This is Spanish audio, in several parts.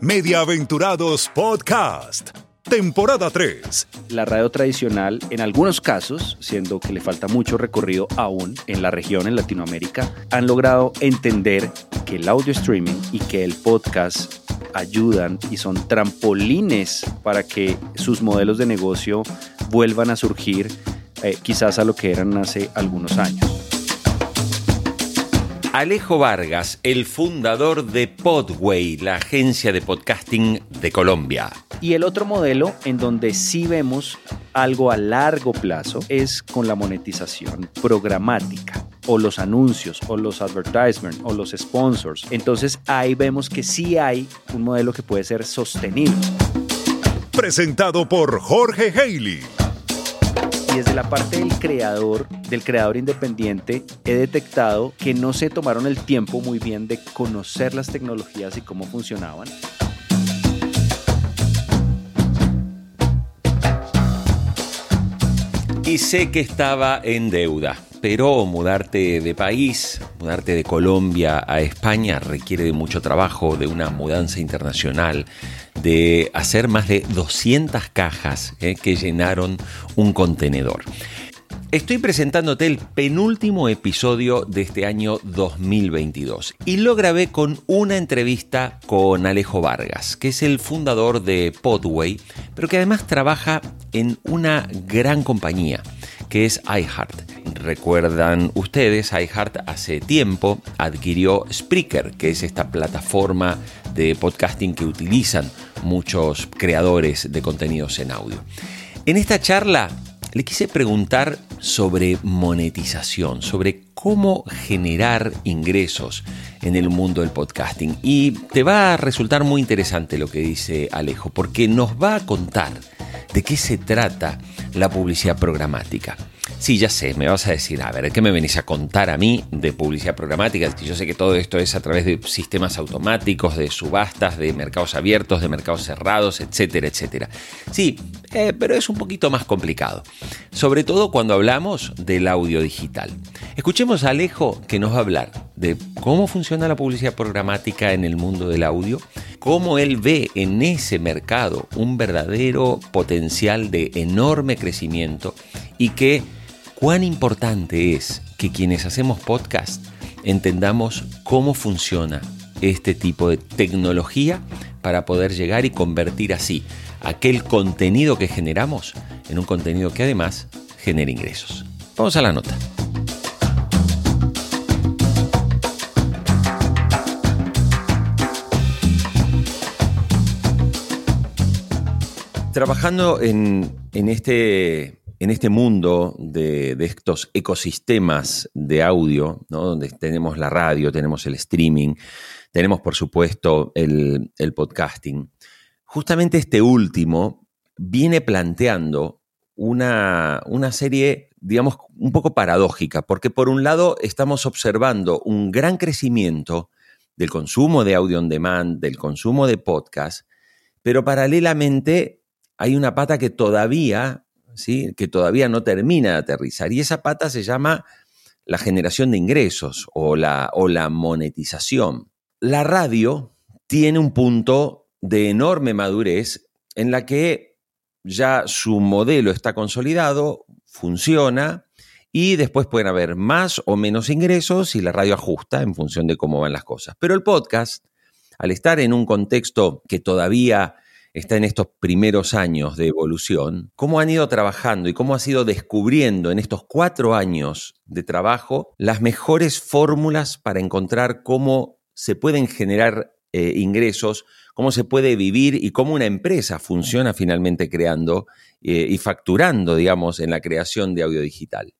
Mediaventurados Podcast, temporada 3. La radio tradicional, en algunos casos, siendo que le falta mucho recorrido aún en la región, en Latinoamérica, han logrado entender que el audio streaming y que el podcast ayudan y son trampolines para que sus modelos de negocio vuelvan a surgir eh, quizás a lo que eran hace algunos años. Alejo Vargas, el fundador de Podway, la agencia de podcasting de Colombia. Y el otro modelo en donde sí vemos algo a largo plazo es con la monetización programática o los anuncios o los advertisements o los sponsors. Entonces ahí vemos que sí hay un modelo que puede ser sostenible. Presentado por Jorge Haley desde la parte del creador, del creador independiente, he detectado que no se tomaron el tiempo muy bien de conocer las tecnologías y cómo funcionaban. Y sé que estaba en deuda, pero mudarte de país, mudarte de Colombia a España requiere de mucho trabajo, de una mudanza internacional, de hacer más de 200 cajas eh, que llenaron un contenedor. Estoy presentándote el penúltimo episodio de este año 2022 y lo grabé con una entrevista con Alejo Vargas, que es el fundador de Podway, pero que además trabaja en una gran compañía que es iHeart. Recuerdan ustedes, iHeart hace tiempo adquirió Spreaker, que es esta plataforma de podcasting que utilizan muchos creadores de contenidos en audio. En esta charla le quise preguntar sobre monetización, sobre cómo generar ingresos en el mundo del podcasting. Y te va a resultar muy interesante lo que dice Alejo, porque nos va a contar de qué se trata la publicidad programática. Sí, ya sé, me vas a decir, a ver, ¿qué me venís a contar a mí de publicidad programática? Yo sé que todo esto es a través de sistemas automáticos, de subastas, de mercados abiertos, de mercados cerrados, etcétera, etcétera. Sí, eh, pero es un poquito más complicado, sobre todo cuando hablamos del audio digital. Escuchemos a Alejo que nos va a hablar de cómo funciona la publicidad programática en el mundo del audio, cómo él ve en ese mercado un verdadero potencial de enorme crecimiento y que cuán importante es que quienes hacemos podcast entendamos cómo funciona este tipo de tecnología para poder llegar y convertir así aquel contenido que generamos en un contenido que además genere ingresos. Vamos a la nota. Trabajando en, en este en este mundo de, estos ecosistemas de audio, donde tenemos la radio, tenemos el streaming, tenemos por supuesto el, podcasting, justamente este último viene planteando una, una serie, digamos, un poco paradójica, porque por un lado estamos observando un gran crecimiento del consumo de audio on demand, del consumo de podcast, pero paralelamente hay una pata que todavía que todavía no termina de aterrizar. Y esa pata se llama la generación de ingresos o la, o la monetización. La radio tiene un punto de enorme madurez en la que ya su modelo está consolidado, funciona y después pueden haber más o menos ingresos y la radio ajusta en función de cómo van las cosas. Pero el podcast, al estar en un contexto que todavía está en estos primeros años de evolución, cómo han ido trabajando y cómo ha ido descubriendo en estos cuatro años de trabajo las mejores fórmulas para encontrar cómo se pueden generar eh, ingresos, cómo se puede vivir y cómo una empresa funciona finalmente creando eh, y facturando, digamos, en la creación de audio digital.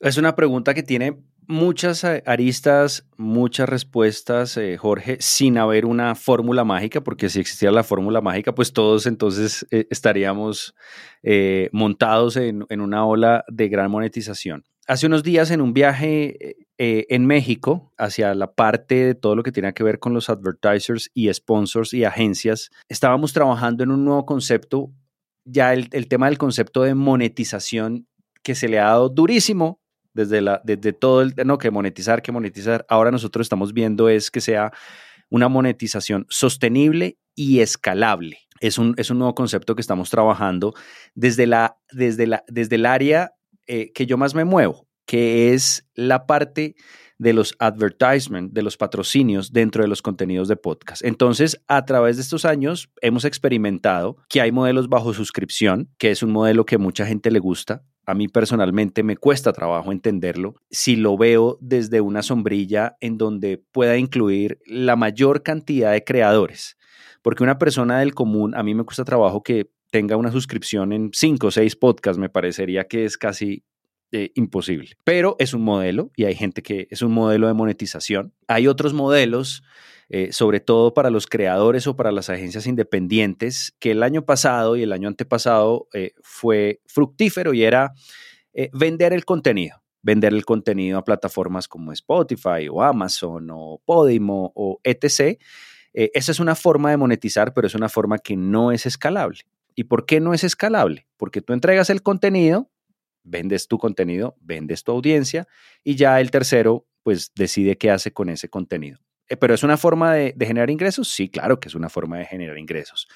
Es una pregunta que tiene muchas aristas, muchas respuestas, eh, Jorge, sin haber una fórmula mágica, porque si existiera la fórmula mágica, pues todos entonces eh, estaríamos eh, montados en, una ola de gran monetización. Hace unos días en un viaje en México, hacia la parte de todo lo que tiene que ver con los advertisers y sponsors y agencias, estábamos trabajando en un nuevo concepto, ya el tema del concepto de monetización que se le ha dado durísimo desde, la, desde todo el, no, que monetizar, que monetizar. Ahora nosotros estamos viendo es que sea una monetización sostenible y escalable. Es un, es un nuevo concepto que estamos trabajando desde, la, desde, la, desde el área eh, que yo más me muevo, que es la parte de los advertisements, de los patrocinios dentro de los contenidos de podcast. Entonces, a través de estos años hemos experimentado que hay modelos bajo suscripción, que es un modelo que mucha gente le gusta. A mí personalmente me cuesta trabajo entenderlo. Si lo veo desde una sombrilla en donde pueda incluir la mayor cantidad de creadores, porque una persona del común, a mí me cuesta trabajo que tenga una suscripción en cinco o seis podcasts, me parecería que es casi eh, imposible. Pero es un modelo y hay gente que es un modelo de monetización. Hay otros modelos, eh, sobre todo para los creadores o para las agencias independientes, que el año pasado y el año antepasado eh, fue fructífero y era vender el contenido. Vender el contenido a plataformas como Spotify o Amazon o Podimo o etc. esa es una forma de monetizar, pero es una forma que no es escalable. ¿Y por qué no es escalable? Porque tú entregas el contenido, vendes tu contenido, vendes tu audiencia y ya el tercero pues decide qué hace con ese contenido. Eh, ¿Pero es una forma de, generar ingresos? Sí, claro que es una forma de generar ingresos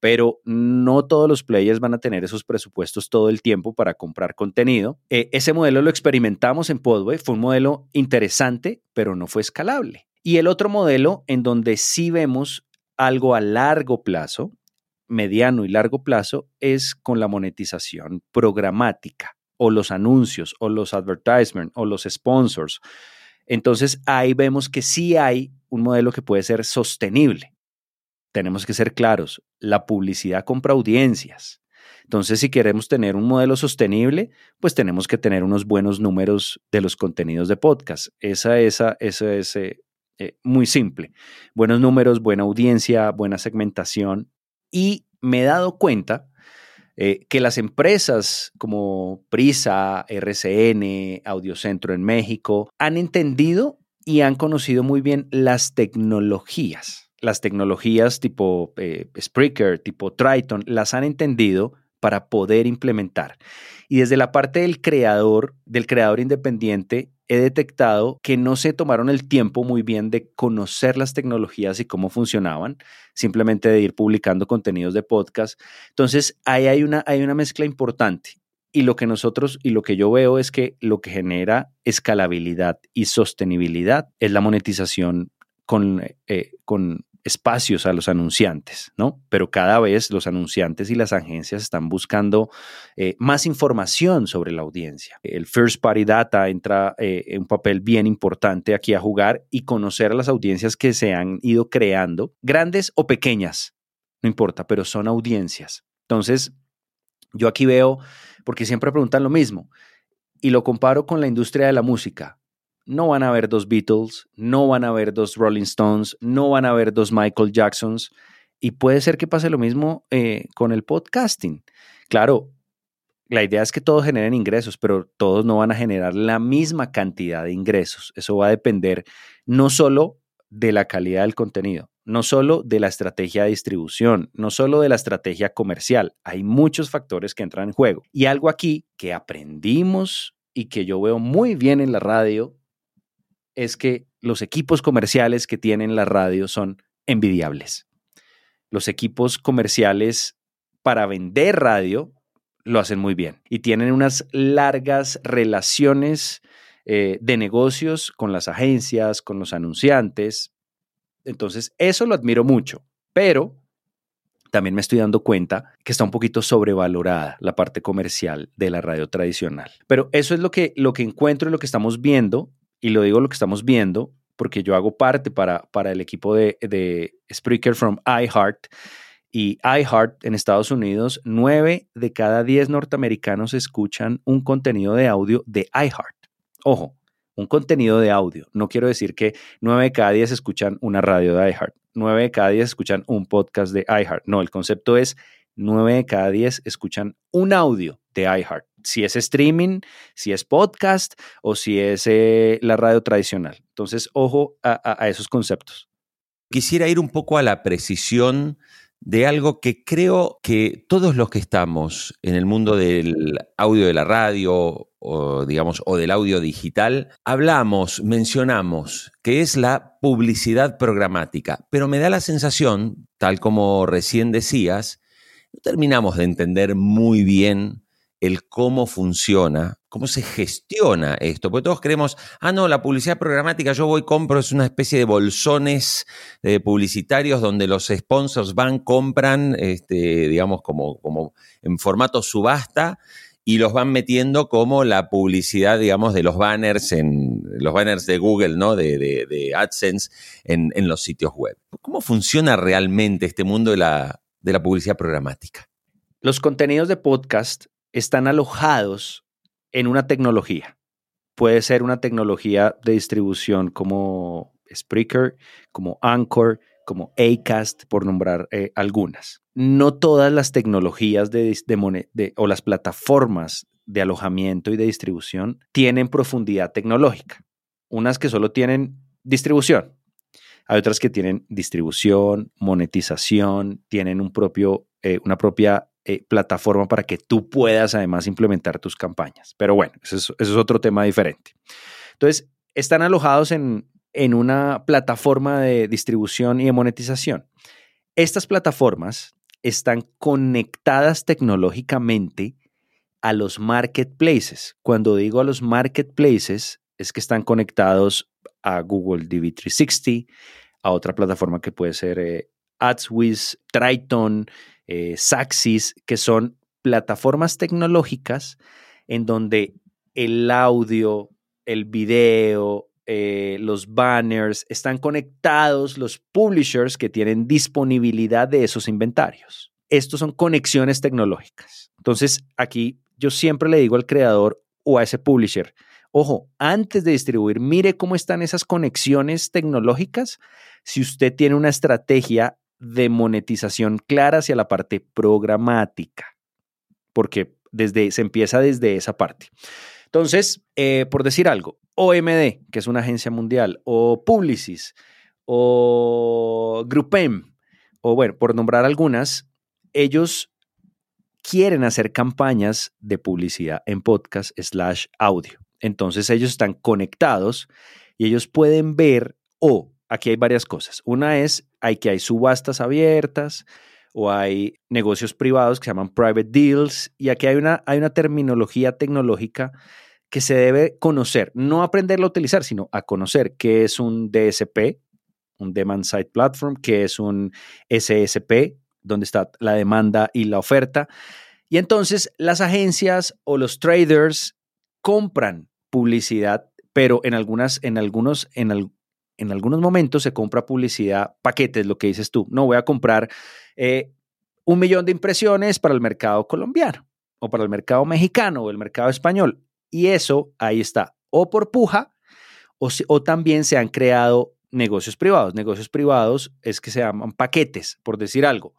pero no todos los players van a tener esos presupuestos todo el tiempo para comprar contenido. Eh, ese modelo lo experimentamos en Podway, fue un modelo interesante, pero no fue escalable. Y el otro modelo en donde sí vemos algo a largo plazo, mediano y largo plazo, es con la monetización programática o los anuncios o los advertisements o los sponsors. Entonces ahí vemos que sí hay un modelo que puede ser sostenible. Tenemos que ser claros, la publicidad compra audiencias. Entonces, si queremos tener un modelo sostenible, pues tenemos que tener unos buenos números de los contenidos de podcast. Esa, esa, esa es eh, muy simple. Buenos números, buena audiencia, buena segmentación. Y me he dado cuenta eh, que las empresas como Prisa, RCN, Audiocentro en México han entendido y han conocido muy bien las tecnologías. Las tecnologías tipo eh, Spreaker, tipo Triton, las han entendido para poder implementar. Y desde la parte del creador, del creador independiente, he detectado que no se tomaron el tiempo muy bien de conocer las tecnologías y cómo funcionaban, simplemente de ir publicando contenidos de podcast. Entonces, ahí hay una, hay una mezcla importante. Y lo que nosotros y lo que yo veo es que lo que genera escalabilidad y sostenibilidad es la monetización con, eh, con espacios a los anunciantes, ¿no? Pero cada vez los anunciantes y las agencias están buscando eh, más información sobre la audiencia. El First Party Data entra eh, en un papel bien importante aquí a jugar y conocer a las audiencias que se han ido creando, grandes o pequeñas, no importa, pero son audiencias. Entonces, yo aquí veo, porque siempre preguntan lo mismo, y lo comparo con la industria de la música no van a haber dos Beatles, no van a haber dos Rolling Stones, no van a haber dos Michael Jacksons. Y puede ser que pase lo mismo eh, con el podcasting. Claro, la idea es que todos generen ingresos, pero todos no van a generar la misma cantidad de ingresos. Eso va a depender no solo de la calidad del contenido, no solo de la estrategia de distribución, no solo de la estrategia comercial. Hay muchos factores que entran en juego. Y algo aquí que aprendimos y que yo veo muy bien en la radio es que los equipos comerciales que tienen la radio son envidiables. Los equipos comerciales para vender radio lo hacen muy bien y tienen unas largas relaciones eh, de negocios con las agencias, con los anunciantes. Entonces, eso lo admiro mucho, pero también me estoy dando cuenta que está un poquito sobrevalorada la parte comercial de la radio tradicional. Pero eso es lo que, lo que encuentro y lo que estamos viendo y lo digo lo que estamos viendo, porque yo hago parte para, para el equipo de, de Spreaker from iHeart. Y iHeart en Estados Unidos, nueve de cada diez norteamericanos escuchan un contenido de audio de iHeart. Ojo, un contenido de audio. No quiero decir que nueve de cada diez escuchan una radio de iHeart, nueve de cada diez escuchan un podcast de iHeart. No, el concepto es nueve de cada diez escuchan un audio de iHeart si es streaming, si es podcast o si es eh, la radio tradicional. Entonces, ojo a, esos conceptos. Quisiera ir un poco a la precisión de algo que creo que todos los que estamos en el mundo del audio de la radio o digamos o del audio digital hablamos, mencionamos que es la publicidad programática, pero me da la sensación, tal como recién decías, no terminamos de entender muy bien el cómo funciona, cómo se gestiona esto. Porque todos creemos, ah, no, la publicidad programática, yo voy, compro, es una especie de bolsones eh, publicitarios donde los sponsors van, compran, este, digamos, como, como en formato subasta y los van metiendo como la publicidad, digamos, de los banners en los banners de Google, ¿no? De, AdSense en, en, los sitios web. ¿Cómo funciona realmente este mundo de la, de la publicidad programática? Los contenidos de podcast están alojados en una tecnología. Puede ser una tecnología de distribución como Spreaker, como Anchor, como Acast, por nombrar eh, algunas. No todas las tecnologías de, de, o las plataformas de alojamiento y de distribución tienen profundidad tecnológica. Unas que solo tienen distribución. Hay otras que tienen distribución, monetización, tienen un propio, eh, una propia eh, plataforma para que tú puedas además implementar tus campañas. Pero bueno, eso es, otro tema diferente. Entonces, están alojados en, en una plataforma de distribución y de monetización. Estas plataformas están conectadas tecnológicamente a los marketplaces. Cuando digo a los marketplaces, es que están conectados a Google DV360, a otra plataforma que puede ser eh, AdsWiz, Triton, eh, Saxis, que son plataformas tecnológicas en donde el audio, el video, eh, los banners, están conectados los publishers que tienen disponibilidad de esos inventarios. Estos son conexiones tecnológicas. Entonces, aquí yo siempre le digo al creador o a ese publisher, ojo, antes de distribuir, mire cómo están esas conexiones tecnológicas. Si usted tiene una estrategia de monetización clara hacia la parte programática, porque desde, se empieza desde esa parte. Entonces, eh, por decir algo, OMD, que es una agencia mundial, o Publicis, o Grupem, o bueno, por nombrar algunas, ellos quieren hacer campañas de publicidad en podcast slash audio. Entonces ellos están conectados y ellos pueden ver o aquí hay varias cosas. Una es hay que hay subastas abiertas o hay negocios privados que se llaman private deals y aquí hay una, hay una terminología tecnológica que se debe conocer, no aprenderlo a utilizar, sino a conocer qué es un DSP, un Demand Side Platform, qué es un SSP, donde está la demanda y la oferta. Y entonces las agencias o los traders compran publicidad, pero en algunas, en algunos, en, en algunos momentos se compra publicidad, paquetes, lo que dices tú. No voy a comprar eh, un millón de impresiones para el mercado colombiano o para el mercado mexicano o el mercado español. Y eso ahí está, o por puja, o, o también se han creado negocios privados. Negocios privados es que se llaman paquetes, por decir algo.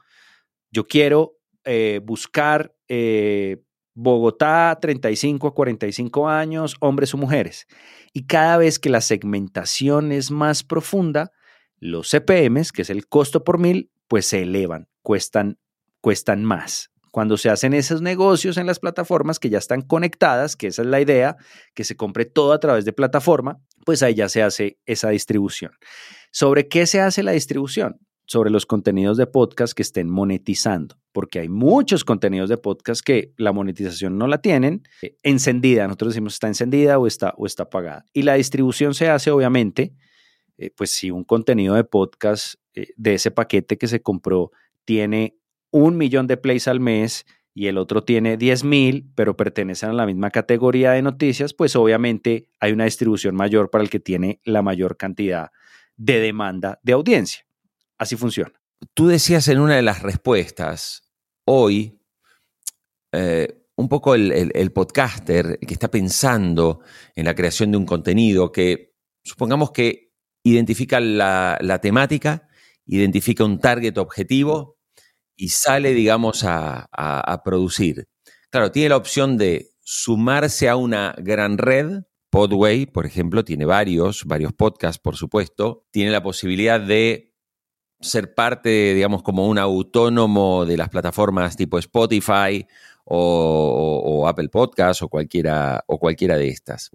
Yo quiero eh, buscar eh, Bogotá, 35 a 45 años, hombres o mujeres. Y cada vez que la segmentación es más profunda, los CPMs, que es el costo por mil, pues se elevan, cuestan, cuestan más. Cuando se hacen esos negocios en las plataformas que ya están conectadas, que esa es la idea, que se compre todo a través de plataforma, pues ahí ya se hace esa distribución. ¿Sobre qué se hace la distribución? Sobre los contenidos de podcast que estén monetizando, porque hay muchos contenidos de podcast que la monetización no la tienen eh, encendida. Nosotros decimos está encendida o está, o está apagada. Y la distribución se hace, obviamente, eh, pues si un contenido de podcast eh, de ese paquete que se compró tiene un millón de plays al mes y el otro tiene 10 mil, pero pertenecen a la misma categoría de noticias, pues obviamente hay una distribución mayor para el que tiene la mayor cantidad de demanda de audiencia. Así funciona. Tú decías en una de las respuestas, hoy, eh, un poco el, podcaster que está pensando en la creación de un contenido que supongamos que identifica la, temática, identifica un target objetivo y sale, digamos, a, a, producir. Claro, tiene la opción de sumarse a una gran red. Podway, por ejemplo, tiene varios, varios podcasts, por supuesto. Tiene la posibilidad de ser parte, digamos, como un autónomo de las plataformas tipo Spotify o, Apple Podcast o cualquiera, o cualquiera de estas.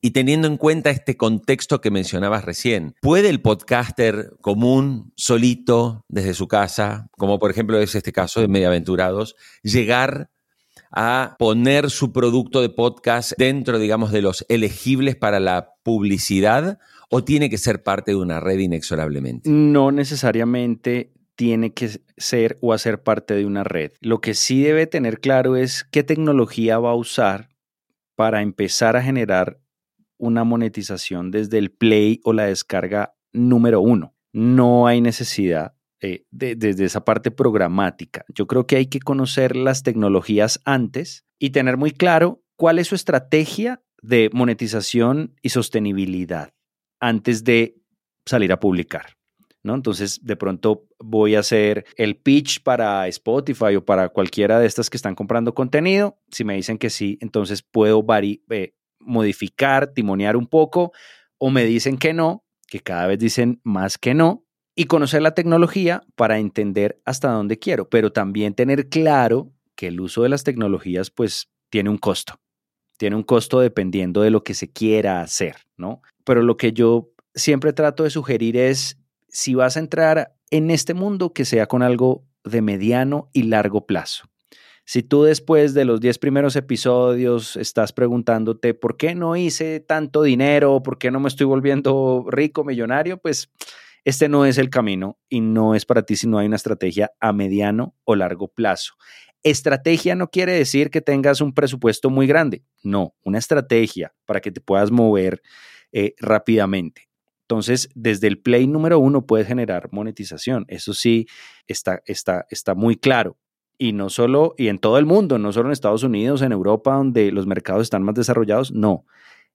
Y teniendo en cuenta este contexto que mencionabas recién, ¿puede el podcaster común, solito, desde su casa, como por ejemplo es este caso de Mediaventurados, llegar a poner su producto de podcast dentro, digamos, de los elegibles para la publicidad o tiene que ser parte de una red inexorablemente? No necesariamente tiene que ser o hacer parte de una red. Lo que sí debe tener claro es qué tecnología va a usar para empezar a generar una monetización desde el play o la descarga número uno. No hay necesidad eh, desde esa parte programática. Yo creo que hay que conocer las tecnologías antes y tener muy claro cuál es su estrategia de monetización y sostenibilidad antes de salir a publicar. ¿No? Entonces, de pronto voy a hacer el pitch para Spotify o para cualquiera de estas que están comprando contenido. Si me dicen que sí, entonces puedo eh, modificar, timonear un poco, o me dicen que no, que cada vez dicen más que no, y conocer la tecnología para entender hasta dónde quiero, pero también tener claro que el uso de las tecnologías pues tiene un costo. Tiene un costo dependiendo de lo que se quiera hacer, ¿no? Pero lo que yo siempre trato de sugerir es, si vas a entrar en este mundo, que sea con algo de mediano y largo plazo. Si tú después de los 10 primeros episodios estás preguntándote por qué no hice tanto dinero, por qué no me estoy volviendo rico, millonario, pues este no es el camino y no es para ti si no hay una estrategia a mediano o largo plazo. Estrategia no quiere decir que tengas un presupuesto muy grande, no, una estrategia para que te puedas mover eh, rápidamente. Entonces, desde el play número uno puedes generar monetización. Eso sí, está, está, está muy claro y no solo, y en todo el mundo, no solo en Estados Unidos, en Europa, donde los mercados están más desarrollados, no,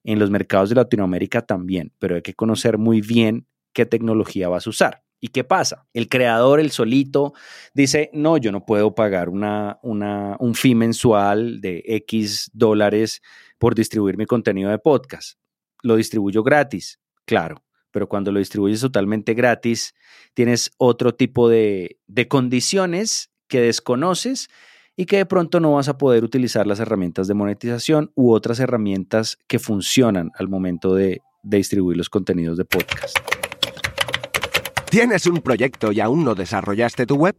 en los mercados de Latinoamérica también, pero hay que conocer muy bien qué tecnología vas a usar. ¿Y qué pasa? El creador, el solito, dice, no, yo no puedo pagar una, un fee mensual de X dólares por distribuir mi contenido de podcast. Lo distribuyo gratis, claro, pero cuando lo distribuyes totalmente gratis, tienes otro tipo de, de condiciones que desconoces y que de pronto no vas a poder utilizar las herramientas de monetización u otras herramientas que funcionan al momento de, distribuir los contenidos de podcast. ¿Tienes un proyecto y aún no desarrollaste tu web?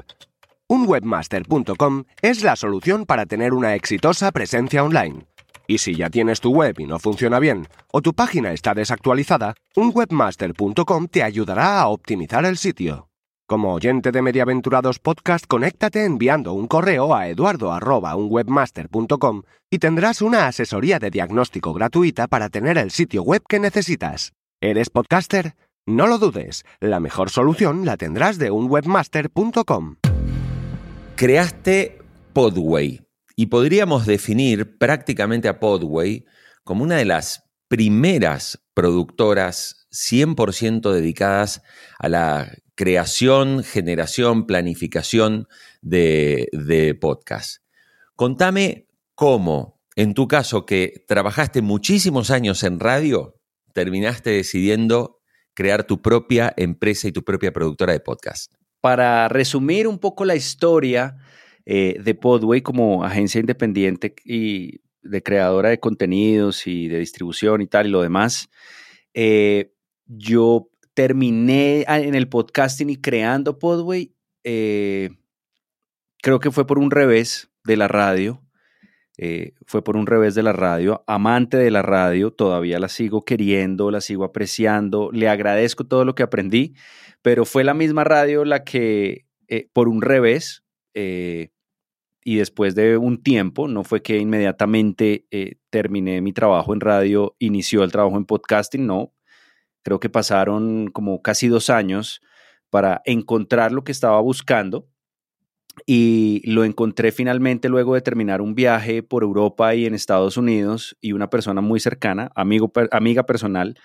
Un webmaster.com es la solución para tener una exitosa presencia online. Y si ya tienes tu web y no funciona bien, o tu página está desactualizada, un webmaster.com te ayudará a optimizar el sitio. Como oyente de Mediaventurados Podcast, conéctate enviando un correo a eduardo.unwebmaster.com y tendrás una asesoría de diagnóstico gratuita para tener el sitio web que necesitas. ¿Eres podcaster? No lo dudes, la mejor solución la tendrás de unwebmaster.com. Creaste Podway y podríamos definir prácticamente a Podway como una de las primeras productoras 100% dedicadas a la creación, generación, planificación de, de podcast. Contame cómo, en tu caso, que trabajaste muchísimos años en radio, terminaste decidiendo crear tu propia empresa y tu propia productora de podcast. Para resumir un poco la historia eh, de Podway como agencia independiente y de creadora de contenidos y de distribución y tal y lo demás, eh, yo terminé en el podcasting y creando Podway, eh, creo que fue por un revés de la radio. Eh, fue por un revés de la radio, amante de la radio, todavía la sigo queriendo, la sigo apreciando, le agradezco todo lo que aprendí, pero fue la misma radio la que eh, por un revés y después de un tiempo, no fue que inmediatamente terminé mi trabajo en radio, inició el trabajo en podcasting, no, Creo que pasaron como casi dos años para encontrar lo que estaba buscando y lo encontré finalmente luego de terminar un viaje por Europa y en Estados Unidos y una persona muy cercana, amigo, amiga personal,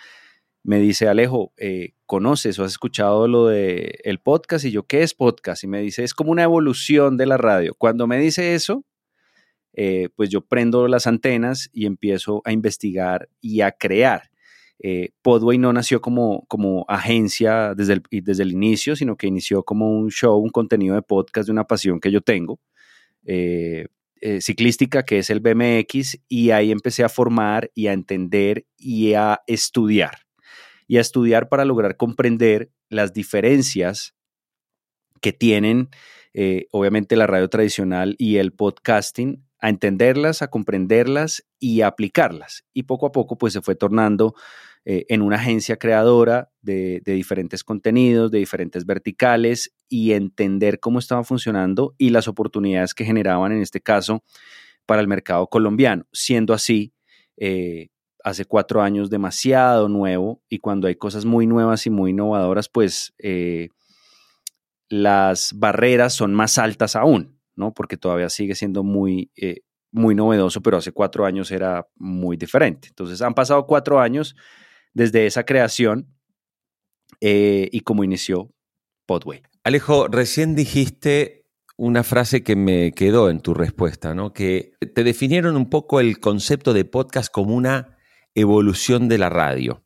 me dice, Alejo, eh, ¿conoces o has escuchado lo de el podcast? Y yo, ¿qué es podcast? Y me dice, es como una evolución de la radio. Cuando me dice eso, eh, pues yo prendo las antenas y empiezo a investigar y a crear. Eh, Podway no nació como, como agencia desde el, desde el inicio, sino que inició como un show, un contenido de podcast de una pasión que yo tengo, eh, eh, ciclística, que es el BMX, y ahí empecé a formar y a entender y a estudiar. Y a estudiar para lograr comprender las diferencias que tienen, obviamente, la radio tradicional y el podcasting a entenderlas, a comprenderlas y a aplicarlas. Y poco a poco pues se fue tornando eh, en una agencia creadora de, diferentes contenidos, de diferentes verticales y entender cómo estaba funcionando y las oportunidades que generaban en este caso para el mercado colombiano. Siendo así, eh, hace cuatro años demasiado nuevo y cuando hay cosas muy nuevas y muy innovadoras, pues eh, las barreras son más altas aún. ¿no? Porque todavía sigue siendo muy, muy novedoso, pero hace cuatro años era muy diferente. Entonces han pasado cuatro años desde esa creación eh, y cómo inició Podway. Alejo, recién dijiste una frase que me quedó en tu respuesta, ¿no? Que te definieron un poco el concepto de podcast como una evolución de la radio.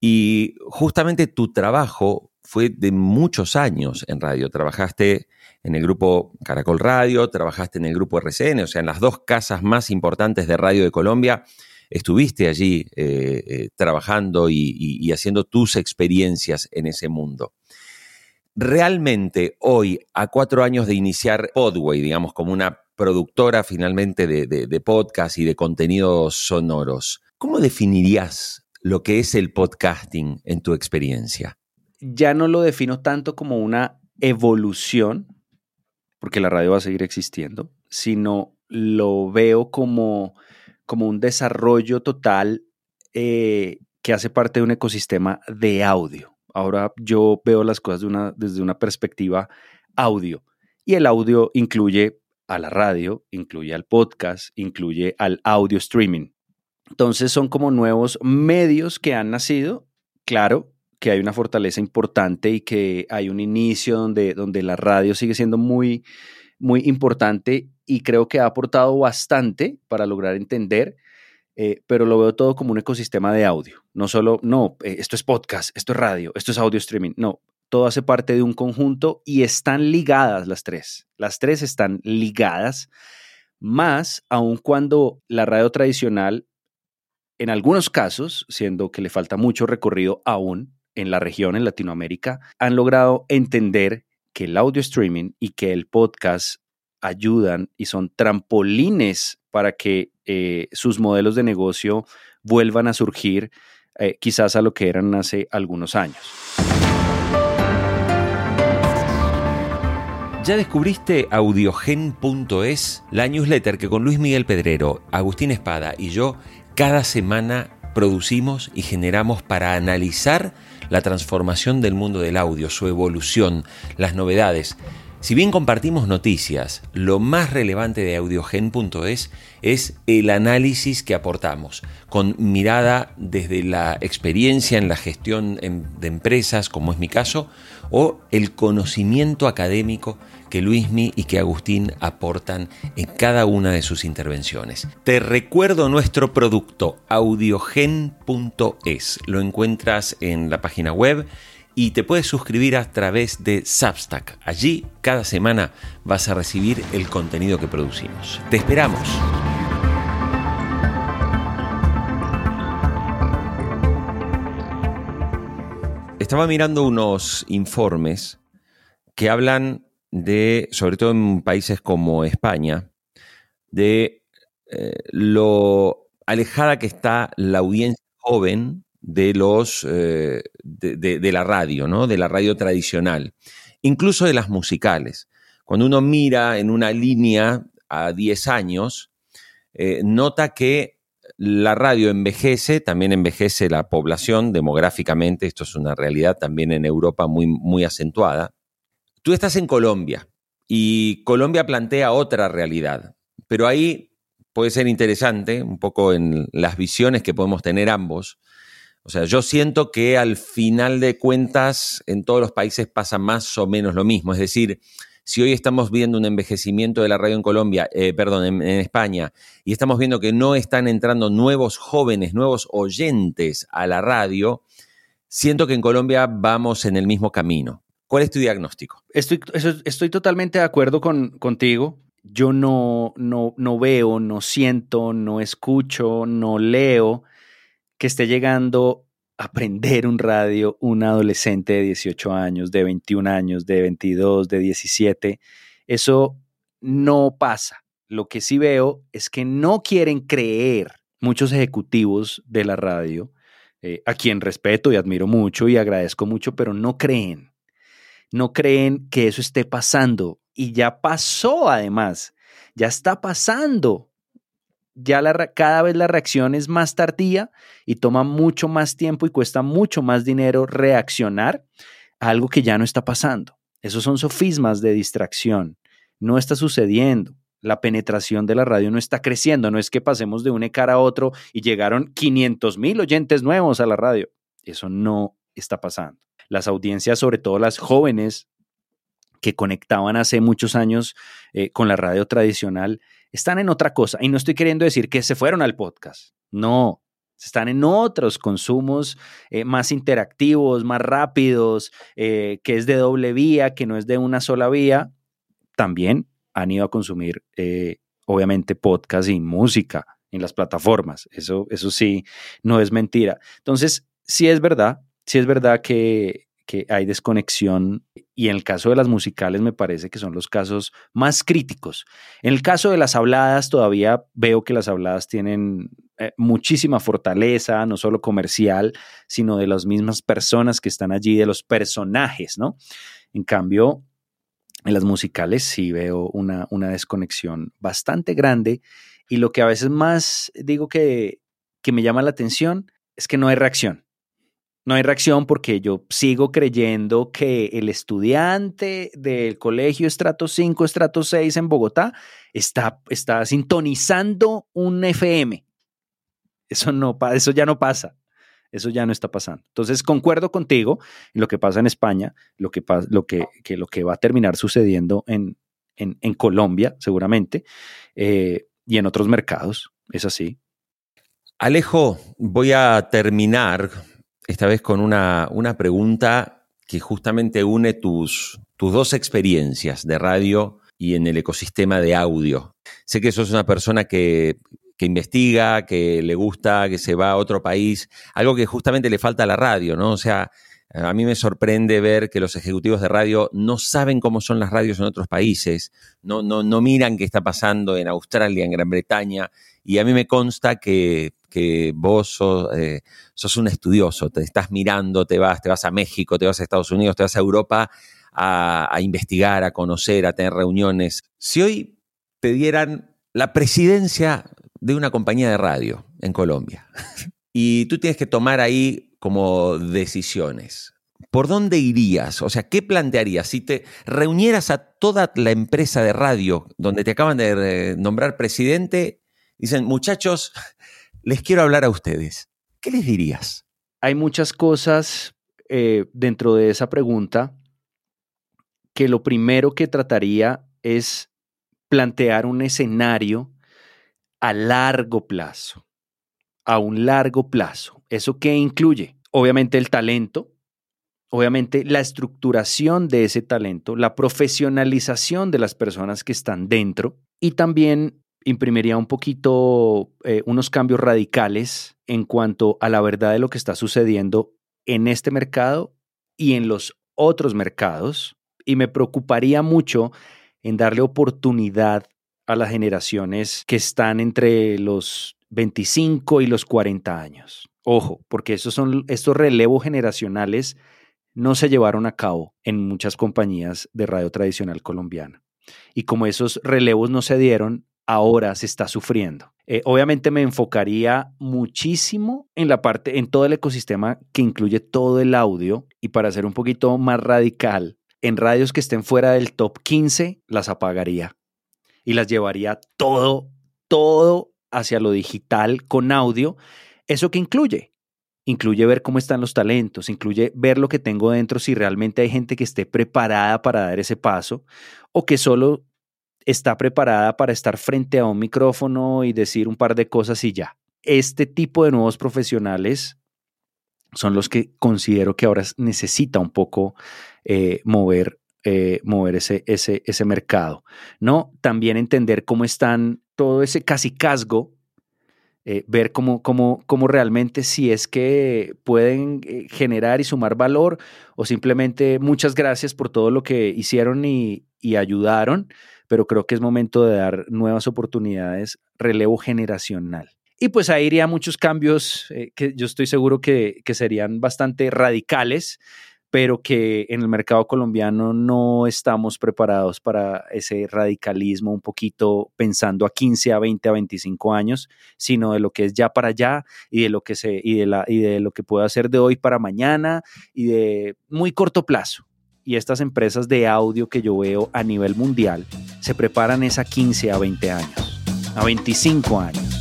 Y justamente tu trabajo fue de muchos años en radio. Trabajaste en el grupo Caracol Radio, trabajaste en el grupo RCN, o sea, en las dos casas más importantes de radio de Colombia, estuviste allí eh, eh, trabajando y, haciendo tus experiencias en ese mundo. Realmente hoy, a cuatro años de iniciar Podway, digamos, como una productora finalmente de, de podcast y de contenidos sonoros, ¿cómo definirías lo que es el podcasting en tu experiencia? Ya no lo defino tanto como una evolución, porque la radio va a seguir existiendo, sino lo veo como, como un desarrollo total eh, que hace parte de un ecosistema de audio. Ahora yo veo las cosas desde una perspectiva audio y el audio incluye a la radio, incluye al podcast, incluye al audio streaming. Entonces son como nuevos medios que han nacido, claro, que hay una fortaleza importante y que hay un inicio donde, donde la radio sigue siendo muy, muy importante y creo que ha aportado bastante para lograr entender, eh, pero lo veo todo como un ecosistema de audio. No solo, no, eh, esto es podcast, esto es radio, esto es audio streaming. No, todo hace parte de un conjunto y están ligadas las tres. Las tres están ligadas, más aun cuando la radio tradicional, en algunos casos, siendo que le falta mucho recorrido aún, en la región, en Latinoamérica, han logrado entender que el audio streaming y que el podcast ayudan y son trampolines para que eh, sus modelos de negocio vuelvan a surgir eh, quizás a lo que eran hace algunos años. ¿Ya descubriste audiogen.es? La newsletter que con Luis Miguel Pedrero, Agustín Espada y yo cada semana producimos y generamos para analizar la transformación del mundo del audio, su evolución, las novedades. Si bien compartimos noticias, lo más relevante de audiogen.es es el análisis que aportamos, con mirada desde la experiencia en la gestión de empresas, como es mi caso, o el conocimiento académico que Luismi y que Agustín aportan en cada una de sus intervenciones. Te recuerdo nuestro producto audiogen.es. Lo encuentras en la página web y te puedes suscribir a través de Substack. Allí cada semana vas a recibir el contenido que producimos. Te esperamos. Estaba mirando unos informes que hablan de, sobre todo en países como España, de eh, lo alejada que está la audiencia joven de los eh, de, la radio, ¿no? De la radio tradicional, incluso de las musicales. Cuando uno mira en una línea a 10 años, eh, nota que la radio envejece, también envejece la población demográficamente, esto es una realidad también en Europa muy, muy acentuada, Tú estás en Colombia y Colombia plantea otra realidad, pero ahí puede ser interesante, un poco en las visiones que podemos tener ambos. O sea, yo siento que al final de cuentas en todos los países pasa más o menos lo mismo, es decir, si hoy estamos viendo un envejecimiento de la radio en Colombia, eh, perdón, en, España, y estamos viendo que no están entrando nuevos jóvenes, nuevos oyentes a la radio, siento que en Colombia vamos en el mismo camino. ¿Cuál es tu diagnóstico? Estoy, estoy totalmente de acuerdo con, contigo. Yo no, no, no veo, no siento, no escucho, no leo que esté llegando a aprender un radio un adolescente de 18 años, de 21 años, de 22, de 17. Eso no pasa. Lo que sí veo es que no quieren creer muchos ejecutivos de la radio, eh, a quien respeto y admiro mucho y agradezco mucho, pero no creen no creen que eso esté pasando. Y ya pasó además, ya está pasando. Ya la, cada vez la reacción es más tardía y toma mucho más tiempo y cuesta mucho más dinero reaccionar a algo que ya no está pasando. Esos son sofismas de distracción. No está sucediendo. La penetración de la radio no está creciendo. No es que pasemos de un ECAR a otro y llegaron 500 mil oyentes nuevos a la radio. Eso no está pasando las audiencias, sobre todo las jóvenes que conectaban hace muchos años eh, con la radio tradicional, están en otra cosa. Y no estoy queriendo decir que se fueron al podcast. No, están en otros consumos eh, más interactivos, más rápidos, eh, que es de doble vía, que no es de una sola vía. También han ido a consumir, obviamente, podcast y música en las plataformas. Eso, eso sí, no es mentira. Entonces, sí es verdad sí es verdad que, hay desconexión y en el caso de las musicales me parece que son los casos más críticos. En el caso de las habladas todavía veo que las habladas tienen eh, muchísima fortaleza, no solo comercial, sino de las mismas personas que están allí, de los personajes, ¿no? En cambio, en las musicales sí veo una, una desconexión bastante grande y lo que a veces más digo que, que me llama la atención es que no hay reacción no hay reacción porque yo sigo creyendo que el estudiante del colegio estrato 5, estrato 6 en Bogotá está, está sintonizando un FM. Eso, no, eso ya no pasa. Eso ya no está pasando. Entonces, concuerdo contigo en lo que pasa en España, lo que, lo que, lo que va a terminar sucediendo en, en, Colombia, seguramente, eh, y en otros mercados. Es así. Alejo, voy a terminar esta vez con una, una pregunta que justamente une tus, tus dos experiencias de radio y en el ecosistema de audio. Sé que sos una persona que, que, investiga, que le gusta, que se va a otro país, algo que justamente le falta a la radio, ¿no? O sea, a mí me sorprende ver que los ejecutivos de radio no saben cómo son las radios en otros países, no, no, no miran qué está pasando en Australia, en Gran Bretaña, y a mí me consta que que vos eh, sos, un estudioso, te estás mirando, te vas, te vas a México, te vas a Estados Unidos, te vas a Europa a, a investigar, a conocer, a tener reuniones. Si hoy te dieran la presidencia de una compañía de radio en Colombia y tú tienes que tomar ahí como decisiones, ¿por dónde irías? O sea, ¿qué plantearías si te reunieras a toda la empresa de radio donde te acaban de nombrar presidente? Dicen, muchachos, les quiero hablar a ustedes. ¿Qué les dirías? Hay muchas cosas eh, dentro de esa pregunta que lo primero que trataría es plantear un escenario a largo plazo, a un largo plazo. ¿Eso qué incluye? Obviamente el talento, obviamente la estructuración de ese talento, la profesionalización de las personas que están dentro y también imprimiría un poquito eh, unos cambios radicales en cuanto a la verdad de lo que está sucediendo en este mercado y en los otros mercados. Y me preocuparía mucho en darle oportunidad a las generaciones que están entre los 25 y los 40 años. Ojo, porque esos son estos relevos generacionales no se llevaron a cabo en muchas compañías de radio tradicional colombiana. Y como esos relevos no se dieron, ahora se está sufriendo. Eh, obviamente me enfocaría muchísimo en la parte, en todo el ecosistema que incluye todo el audio y para ser un poquito más radical, en radios que estén fuera del top 15, las apagaría y las llevaría todo, todo hacia lo digital con audio. ¿Eso que incluye? incluye ver cómo están los talentos, incluye ver lo que tengo dentro, si realmente hay gente que esté preparada para dar ese paso o que solo está preparada para estar frente a un micrófono y decir un par de cosas y ya. Este tipo de nuevos profesionales son los que considero que ahora necesita un poco eh, mover, eh, mover ese, ese, ese mercado. ¿no? También entender cómo están todo ese casi casgo eh, ver cómo, cómo, cómo, realmente si es que pueden eh, generar y sumar valor o simplemente muchas gracias por todo lo que hicieron y, ayudaron, pero creo que es momento de dar nuevas oportunidades, relevo generacional. Y pues ahí iría muchos cambios eh, que yo estoy seguro que serían bastante radicales, pero que en el mercado colombiano no estamos preparados para ese radicalismo un poquito pensando a 15, a 20, a 25 años, sino de lo que es ya para allá y de lo que se y de la y de lo que puedo hacer de hoy para mañana y de muy corto plazo. Y estas empresas de audio que yo veo a nivel mundial se preparan es a 15 a 20 años, a 25 años.